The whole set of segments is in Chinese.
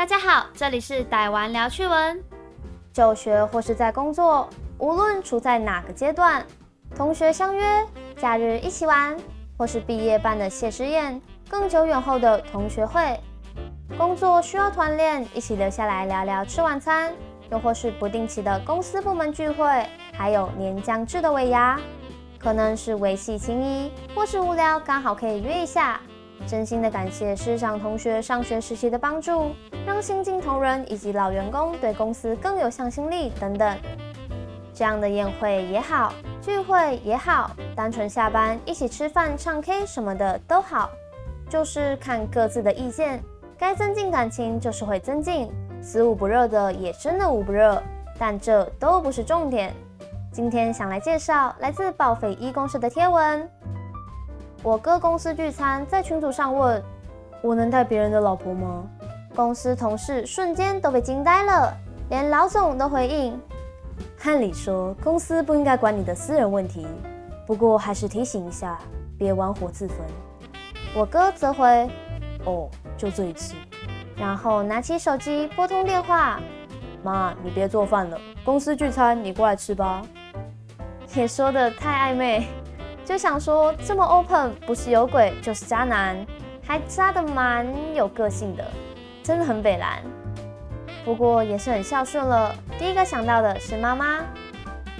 大家好，这里是逮玩聊趣闻。就学或是在工作，无论处在哪个阶段，同学相约假日一起玩，或是毕业办的谢师宴，更久远后的同学会，工作需要团练，一起留下来聊聊吃晚餐，又或是不定期的公司部门聚会，还有年将至的尾牙，可能是维系情谊，或是无聊刚好可以约一下。真心的感谢师长同学上学时期的帮助，让新进同仁以及老员工对公司更有向心力等等。这样的宴会也好，聚会也好，单纯下班一起吃饭、唱 K 什么的都好，就是看各自的意见。该增进感情就是会增进，死无不热的也真的无不热，但这都不是重点。今天想来介绍来自报废一公司的贴文。我哥公司聚餐，在群组上问：“我能带别人的老婆吗？”公司同事瞬间都被惊呆了，连老总都回应：“按理说，公司不应该管你的私人问题，不过还是提醒一下，别玩火自焚。”我哥则回：“哦，就这一次。”然后拿起手机拨通电话：“妈，你别做饭了，公司聚餐，你过来吃吧。”也说的太暧昧。就想说这么 open，不是有鬼就是渣男，还渣的蛮有个性的，真的很北蓝。不过也是很孝顺了，第一个想到的是妈妈。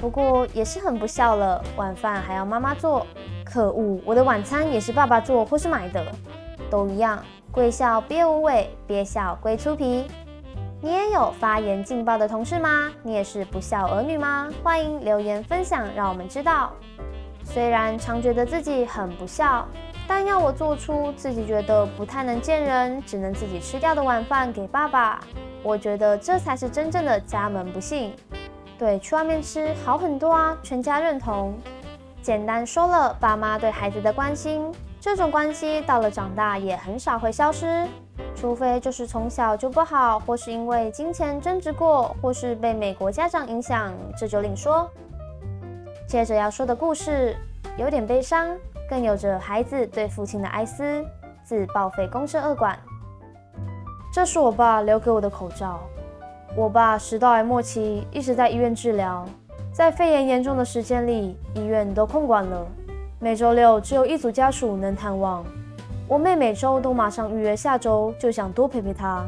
不过也是很不孝了，晚饭还要妈妈做。可恶，我的晚餐也是爸爸做或是买的，都一样。贵孝别无尾，别笑归粗皮。你也有发言劲爆的同事吗？你也是不孝儿女吗？欢迎留言分享，让我们知道。虽然常觉得自己很不孝，但要我做出自己觉得不太能见人、只能自己吃掉的晚饭给爸爸，我觉得这才是真正的家门不幸。对，去外面吃好很多啊，全家认同。简单说了，爸妈对孩子的关心，这种关系到了长大也很少会消失，除非就是从小就不好，或是因为金钱争执过，或是被美国家长影响，这就另说。接着要说的故事有点悲伤，更有着孩子对父亲的哀思。自报废公社二馆，这是我爸留给我的口罩。我爸食道癌末期，一直在医院治疗，在肺炎严重的时间里，医院都空馆了。每周六只有一组家属能探望。我妹每周都马上预约下周，就想多陪陪他。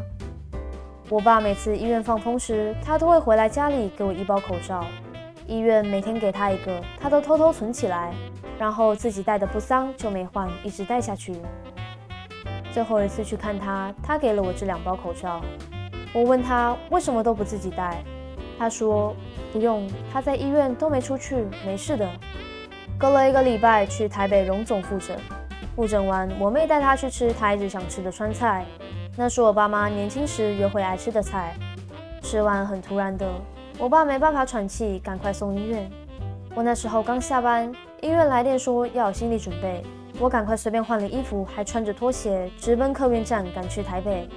我爸每次医院放风时，他都会回来家里给我一包口罩。医院每天给他一个，他都偷偷存起来，然后自己戴的不脏就没换，一直戴下去。最后一次去看他，他给了我这两包口罩。我问他为什么都不自己戴，他说不用，他在医院都没出去，没事的。隔了一个礼拜去台北荣总复诊，复诊完我妹带他去吃他一直想吃的川菜，那是我爸妈年轻时约会爱吃的菜。吃完很突然的。我爸没办法喘气，赶快送医院。我那时候刚下班，医院来电说要有心理准备。我赶快随便换了衣服，还穿着拖鞋，直奔客运站赶去台北。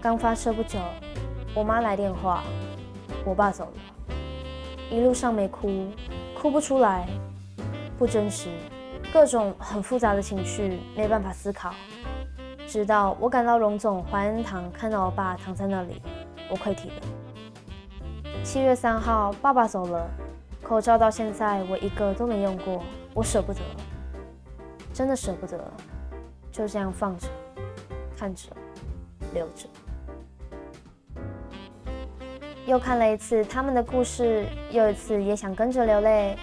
刚发车不久，我妈来电话，我爸走了。一路上没哭，哭不出来，不真实，各种很复杂的情绪，没办法思考。直到我赶到荣总怀恩堂，看到我爸躺在那里，我溃体了。七月三号，爸爸走了，口罩到现在我一个都没用过，我舍不得，真的舍不得，就这样放着，看着，留着。又看了一次他们的故事，又一次也想跟着流泪，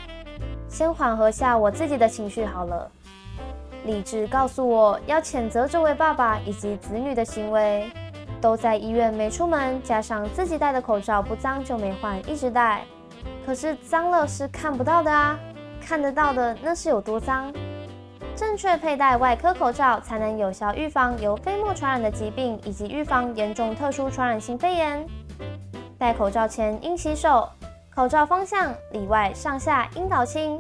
先缓和下我自己的情绪好了。理智告诉我要谴责这位爸爸以及子女的行为。都在医院没出门，加上自己戴的口罩不脏就没换，一直戴。可是脏了是看不到的啊，看得到的那是有多脏。正确佩戴外科口罩，才能有效预防由飞沫传染的疾病，以及预防严重特殊传染性肺炎。戴口罩前应洗手，口罩方向里外上下应倒清。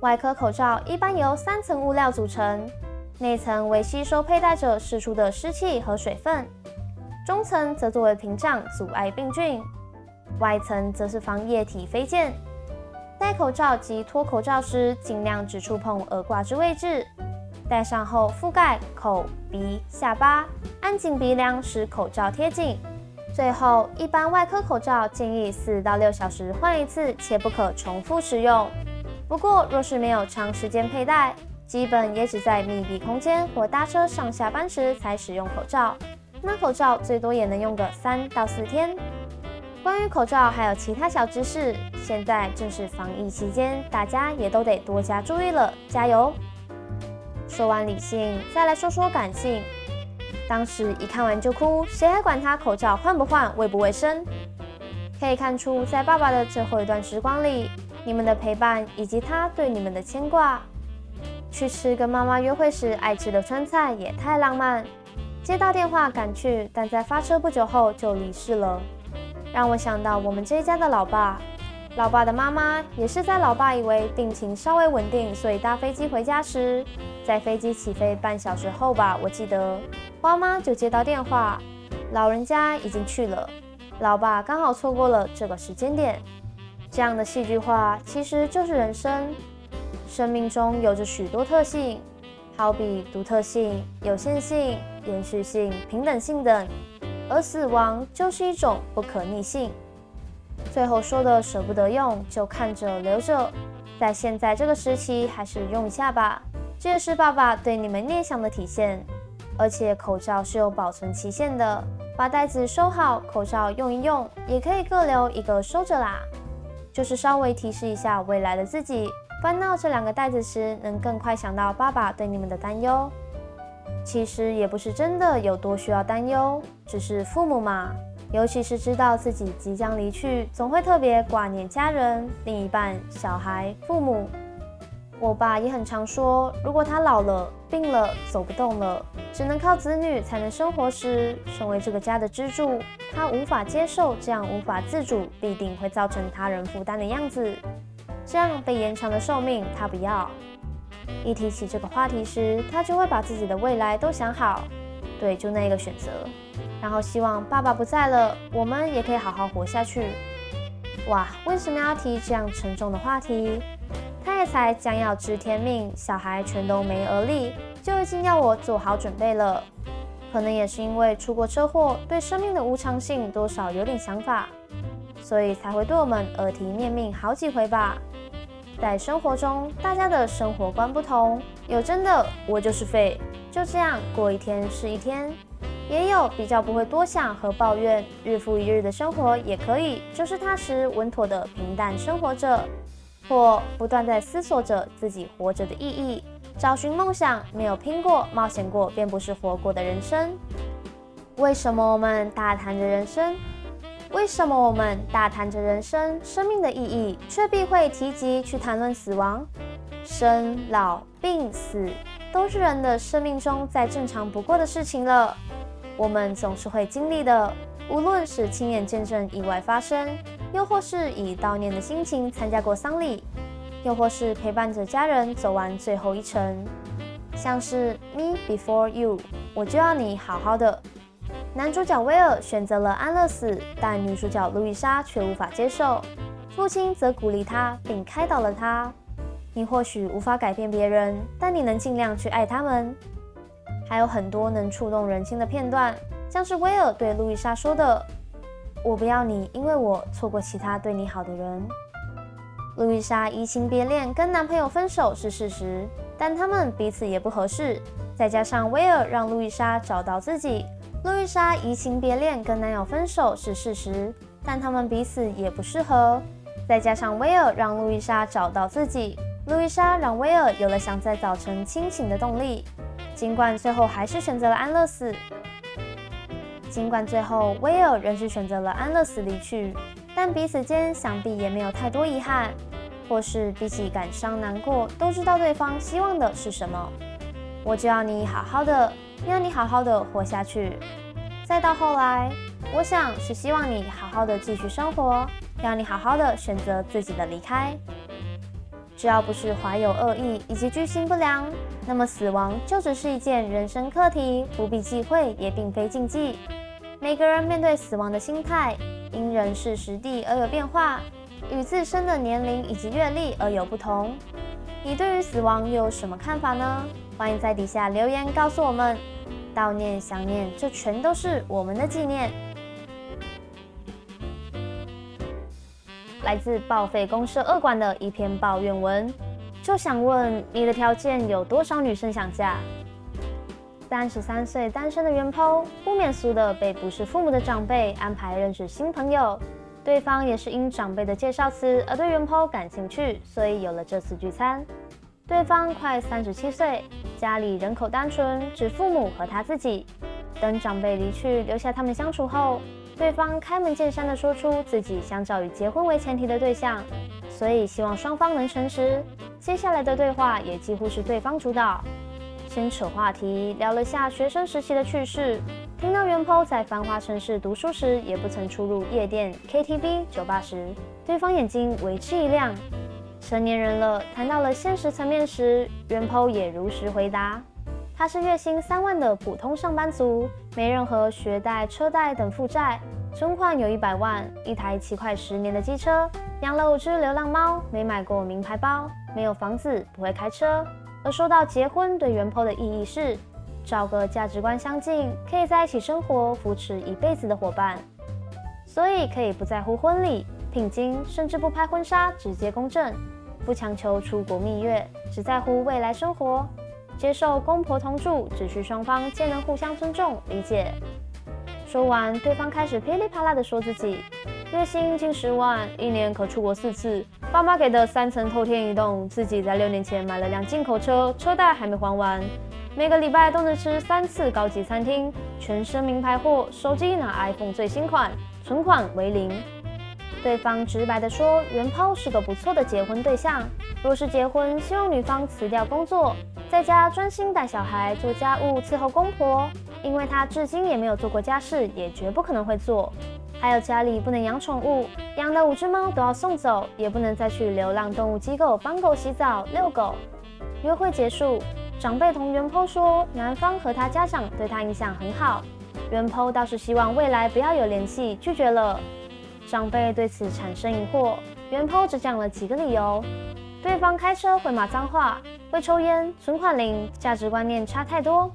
外科口罩一般由三层物料组成，内层为吸收佩戴者释出的湿气和水分。中层则作为屏障，阻碍病菌；外层则是防液体飞溅。戴口罩及脱口罩时，尽量只触碰耳挂之位置。戴上后覆盖口、鼻、下巴，按紧鼻梁，使口罩贴紧。最后，一般外科口罩建议四到六小时换一次，且不可重复使用。不过，若是没有长时间佩戴，基本也只在密闭空间或搭车上下班时才使用口罩。那口罩最多也能用个三到四天。关于口罩还有其他小知识，现在正是防疫期间，大家也都得多加注意了，加油！说完理性，再来说说感性。当时一看完就哭，谁还管他口罩换不换、卫不卫生？可以看出，在爸爸的最后一段时光里，你们的陪伴以及他对你们的牵挂。去吃跟妈妈约会时爱吃的川菜也太浪漫。接到电话赶去，但在发车不久后就离世了，让我想到我们这一家的老爸。老爸的妈妈也是在老爸以为病情稍微稳定，所以搭飞机回家时，在飞机起飞半小时后吧，我记得花妈就接到电话，老人家已经去了，老爸刚好错过了这个时间点。这样的戏剧化其实就是人生，生命中有着许多特性，好比独特性、有限性、延续性、平等性等，而死亡就是一种不可逆性。最后说的舍不得用，就看着留着，在现在这个时期还是用一下吧。这也是爸爸对你们念想的体现。而且口罩是有保存期限的，把袋子收好，口罩用一用，也可以各留一个收着啦。就是稍微提示一下未来的自己，翻到这两个袋子时，能更快想到爸爸对你们的担忧。其实也不是真的有多需要担忧，只是父母嘛。尤其是知道自己即将离去，总会特别挂念家人、另一半、小孩、父母。我爸也很常说，如果他老了、病了、走不动了，只能靠子女才能生活时，身为这个家的支柱，他无法接受这样无法自主、必定会造成他人负担的样子。这样被延长的寿命，他不要。一提起这个话题时，他就会把自己的未来都想好，对，就那个选择。然后希望爸爸不在了，我们也可以好好活下去。哇，为什么要提这样沉重的话题？他也才将要知天命，小孩全都没而立，就已经要我做好准备了。可能也是因为出过车祸，对生命的无常性多少有点想法，所以才会对我们耳提面命好几回吧。在生活中，大家的生活观不同，有真的我就是废，就这样过一天是一天。也有比较不会多想和抱怨，日复一日的生活也可以，就是踏实稳妥的平淡生活着，或不断在思索着自己活着的意义，找寻梦想。没有拼过、冒险过，便不是活过的人生。为什么我们大谈着人生？为什么我们大谈着人生、生命的意义，却必会提及去谈论死亡？生老病死，都是人的生命中再正常不过的事情了。我们总是会经历的，无论是亲眼见证意外发生，又或是以悼念的心情参加过丧礼，又或是陪伴着家人走完最后一程。像是 Me Before You，我就要你好好的。男主角威尔选择了安乐死，但女主角路易莎却无法接受。父亲则鼓励他，并开导了他。你或许无法改变别人，但你能尽量去爱他们。还有很多能触动人心的片段，像是威尔对路易莎说的：“我不要你，因为我错过其他对你好的人。”路易莎移情别恋，跟男朋友分手是事实，但他们彼此也不合适。再加上威尔让路易莎找到自己，路易莎移情别恋，跟男友分手是事实，但他们彼此也不适合。再加上威尔让路易莎找到自己，路易莎让威尔有了想在早晨清醒的动力。尽管最后还是选择了安乐死，尽管最后威尔仍是选择了安乐死离去，但彼此间想必也没有太多遗憾，或是比起感伤难过，都知道对方希望的是什么。我就要你好好的，要你好好的活下去。再到后来，我想是希望你好好的继续生活，要你好好的选择自己的离开。只要不是怀有恶意以及居心不良。那么死亡就只是一件人生课题，不必忌讳，也并非禁忌。每个人面对死亡的心态，因人事时地而有变化，与自身的年龄以及阅历而有不同。你对于死亡又有什么看法呢？欢迎在底下留言告诉我们。悼念、想念，这全都是我们的纪念。来自报废公社二馆的一篇抱怨文，就想问你的条件有多少女生想嫁？三十三岁单身的袁抛，不免俗的被不是父母的长辈安排认识新朋友，对方也是因长辈的介绍词而对袁抛感兴趣，所以有了这次聚餐。对方快三十七岁，家里人口单纯，只父母和他自己。等长辈离去，留下他们相处后，对方开门见山的说出自己想找以结婚为前提的对象，所以希望双方能诚实。接下来的对话也几乎是对方主导，先扯话题，聊了下学生时期的趣事。听到元抛在繁华城市读书时，也不曾出入夜店、KTV、酒吧时，对方眼睛为之一亮。成年人了，谈到了现实层面时，元抛也如实回答。他是月薪三万的普通上班族，没任何学贷、车贷等负债，存款有一百万，一台骑快十年的机车，养了五只流浪猫，没买过名牌包，没有房子，不会开车。而说到结婚对元抛的意义是，找个价值观相近，可以在一起生活、扶持一辈子的伙伴，所以可以不在乎婚礼、聘金，甚至不拍婚纱，直接公证。不强求出国蜜月，只在乎未来生活。接受公婆同住，只需双方皆能互相尊重理解。说完，对方开始噼里啪啦的说自己月薪近十万，一年可出国四次，爸妈给的三层透天一栋，自己在六年前买了辆进口车，车贷还没还完。每个礼拜都能吃三次高级餐厅，全身名牌货，手机拿 iPhone 最新款，存款为零。对方直白的说，元抛是个不错的结婚对象。若是结婚，希望女方辞掉工作，在家专心带小孩、做家务、伺候公婆。因为他至今也没有做过家事，也绝不可能会做。还有家里不能养宠物，养的五只猫都要送走，也不能再去流浪动物机构帮狗洗澡、遛狗。约会结束，长辈同元抛说，男方和他家长对他印象很好。元抛倒是希望未来不要有联系，拒绝了。长辈对此产生疑惑，元抛只讲了几个理由：对方开车会骂脏话，会抽烟，存款零，价值观念差太多。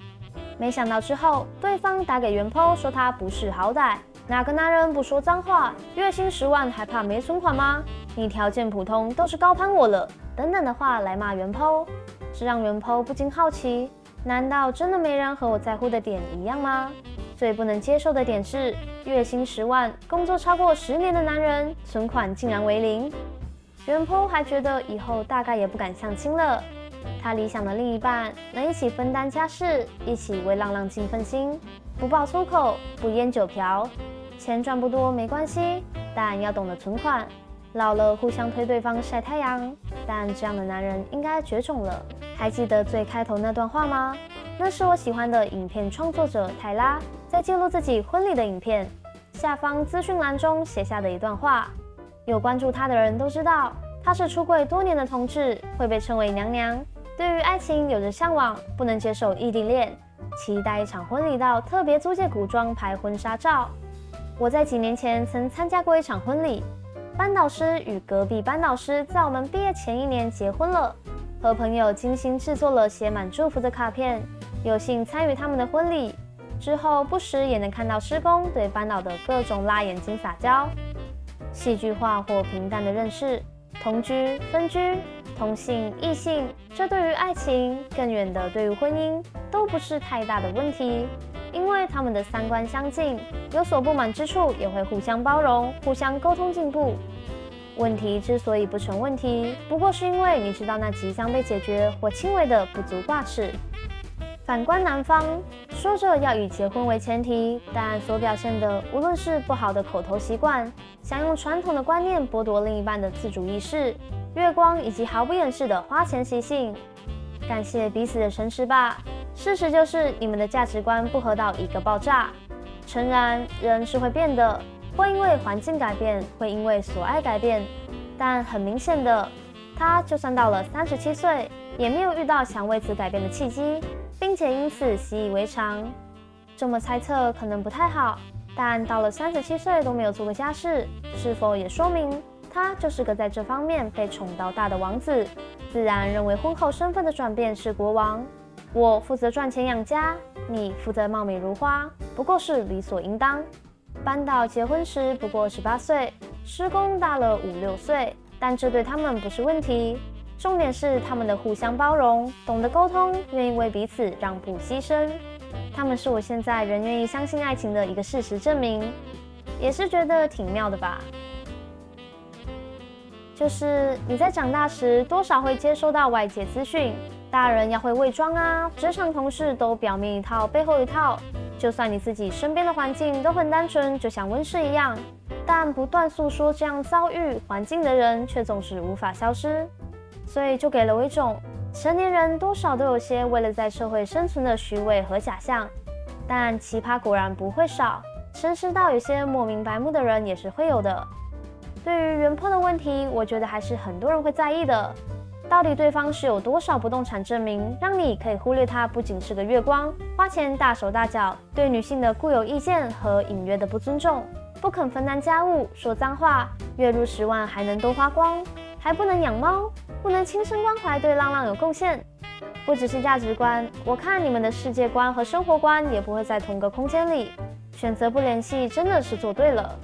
没想到之后，对方打给元抛说他不识好歹，哪个男人不说脏话？月薪十万还怕没存款吗？你条件普通都是高攀我了，等等的话来骂元抛，这让元抛不禁好奇：难道真的没人和我在乎的点一样吗？最不能接受的点是，月薪十万、工作超过十年的男人，存款竟然为零。袁坡还觉得以后大概也不敢相亲了。他理想的另一半能一起分担家事，一起为浪浪尽份心，不爆粗口，不烟酒嫖，钱赚不多没关系，但要懂得存款。老了互相推对方晒太阳，但这样的男人应该绝种了。还记得最开头那段话吗？那是我喜欢的影片创作者泰拉。在记录自己婚礼的影片下方资讯栏中写下的一段话，有关注他的人都知道，他是出柜多年的同志，会被称为娘娘。对于爱情有着向往，不能接受异地恋，期待一场婚礼到特别租借古装拍婚纱照。我在几年前曾参加过一场婚礼，班导师与隔壁班导师在我们毕业前一年结婚了，和朋友精心制作了写满祝福的卡片，有幸参与他们的婚礼。之后不时也能看到施工对班导的各种辣眼睛撒娇，戏剧化或平淡的认识，同居、分居、同性、异性，这对于爱情更远的对于婚姻都不是太大的问题，因为他们的三观相近，有所不满之处也会互相包容、互相沟通进步。问题之所以不成问题，不过是因为你知道那即将被解决或轻微的不足挂齿。反观男方，说着要以结婚为前提，但所表现的无论是不好的口头习惯，想用传统的观念剥夺另一半的自主意识，月光以及毫不掩饰的花钱习性，感谢彼此的诚实吧。事实就是你们的价值观不合到一个爆炸。诚然，人是会变的，会因为环境改变，会因为所爱改变，但很明显的，他就算到了三十七岁，也没有遇到想为此改变的契机。并且因此习以为常，这么猜测可能不太好。但到了三十七岁都没有做过家事，是否也说明他就是个在这方面被宠到大的王子？自然认为婚后身份的转变是国王。我负责赚钱养家，你负责貌美如花，不过是理所应当。班导结婚时不过十八岁，师公大了五六岁，但这对他们不是问题。重点是他们的互相包容，懂得沟通，愿意为彼此让步牺牲。他们是我现在仍愿意相信爱情的一个事实证明，也是觉得挺妙的吧。就是你在长大时，多少会接收到外界资讯，大人要会伪装啊，职场同事都表面一套，背后一套。就算你自己身边的环境都很单纯，就像温室一样，但不断诉说这样遭遇环境的人，却总是无法消失。所以就给了我一种成年人多少都有些为了在社会生存的虚伪和假象，但奇葩果然不会少，诚实到有些莫名白目的人也是会有的。对于原破的问题，我觉得还是很多人会在意的。到底对方是有多少不动产证明，让你可以忽略他不仅是个月光，花钱大手大脚，对女性的固有意见和隐约的不尊重，不肯分担家务，说脏话，月入十万还能都花光，还不能养猫。不能亲身关怀，对浪浪有贡献。不只是价值观，我看你们的世界观和生活观也不会在同个空间里。选择不联系，真的是做对了。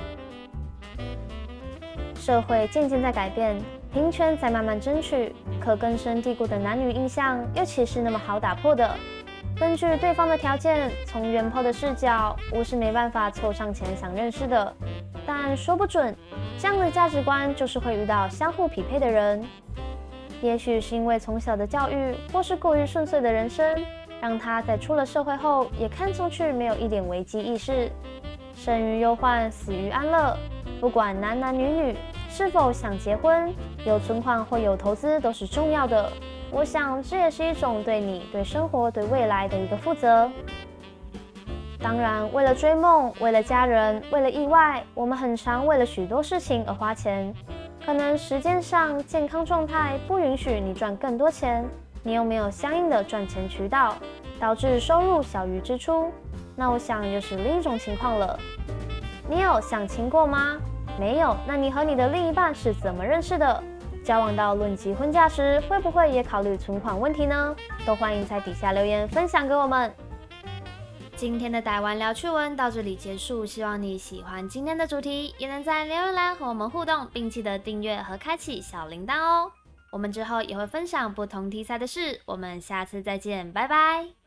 社会渐渐在改变，平权在慢慢争取，可根深蒂固的男女印象又岂是那么好打破的？根据对方的条件，从原抛的视角，我是没办法凑上前想认识的。但说不准，这样的价值观就是会遇到相互匹配的人。也许是因为从小的教育，或是过于顺遂的人生，让他在出了社会后，也看出去没有一点危机意识。生于忧患，死于安乐。不管男男女女，是否想结婚，有存款或有投资都是重要的。我想这也是一种对你、对生活、对未来的一个负责。当然，为了追梦，为了家人，为了意外，我们很常为了许多事情而花钱。可能时间上、健康状态不允许你赚更多钱，你又没有相应的赚钱渠道，导致收入小于支出，那我想又是另一种情况了。你有想清过吗？没有？那你和你的另一半是怎么认识的？交往到论及婚嫁时，会不会也考虑存款问题呢？都欢迎在底下留言分享给我们。今天的台湾聊趣闻到这里结束，希望你喜欢今天的主题，也能在留言栏和我们互动，并记得订阅和开启小铃铛哦。我们之后也会分享不同题材的事，我们下次再见，拜拜。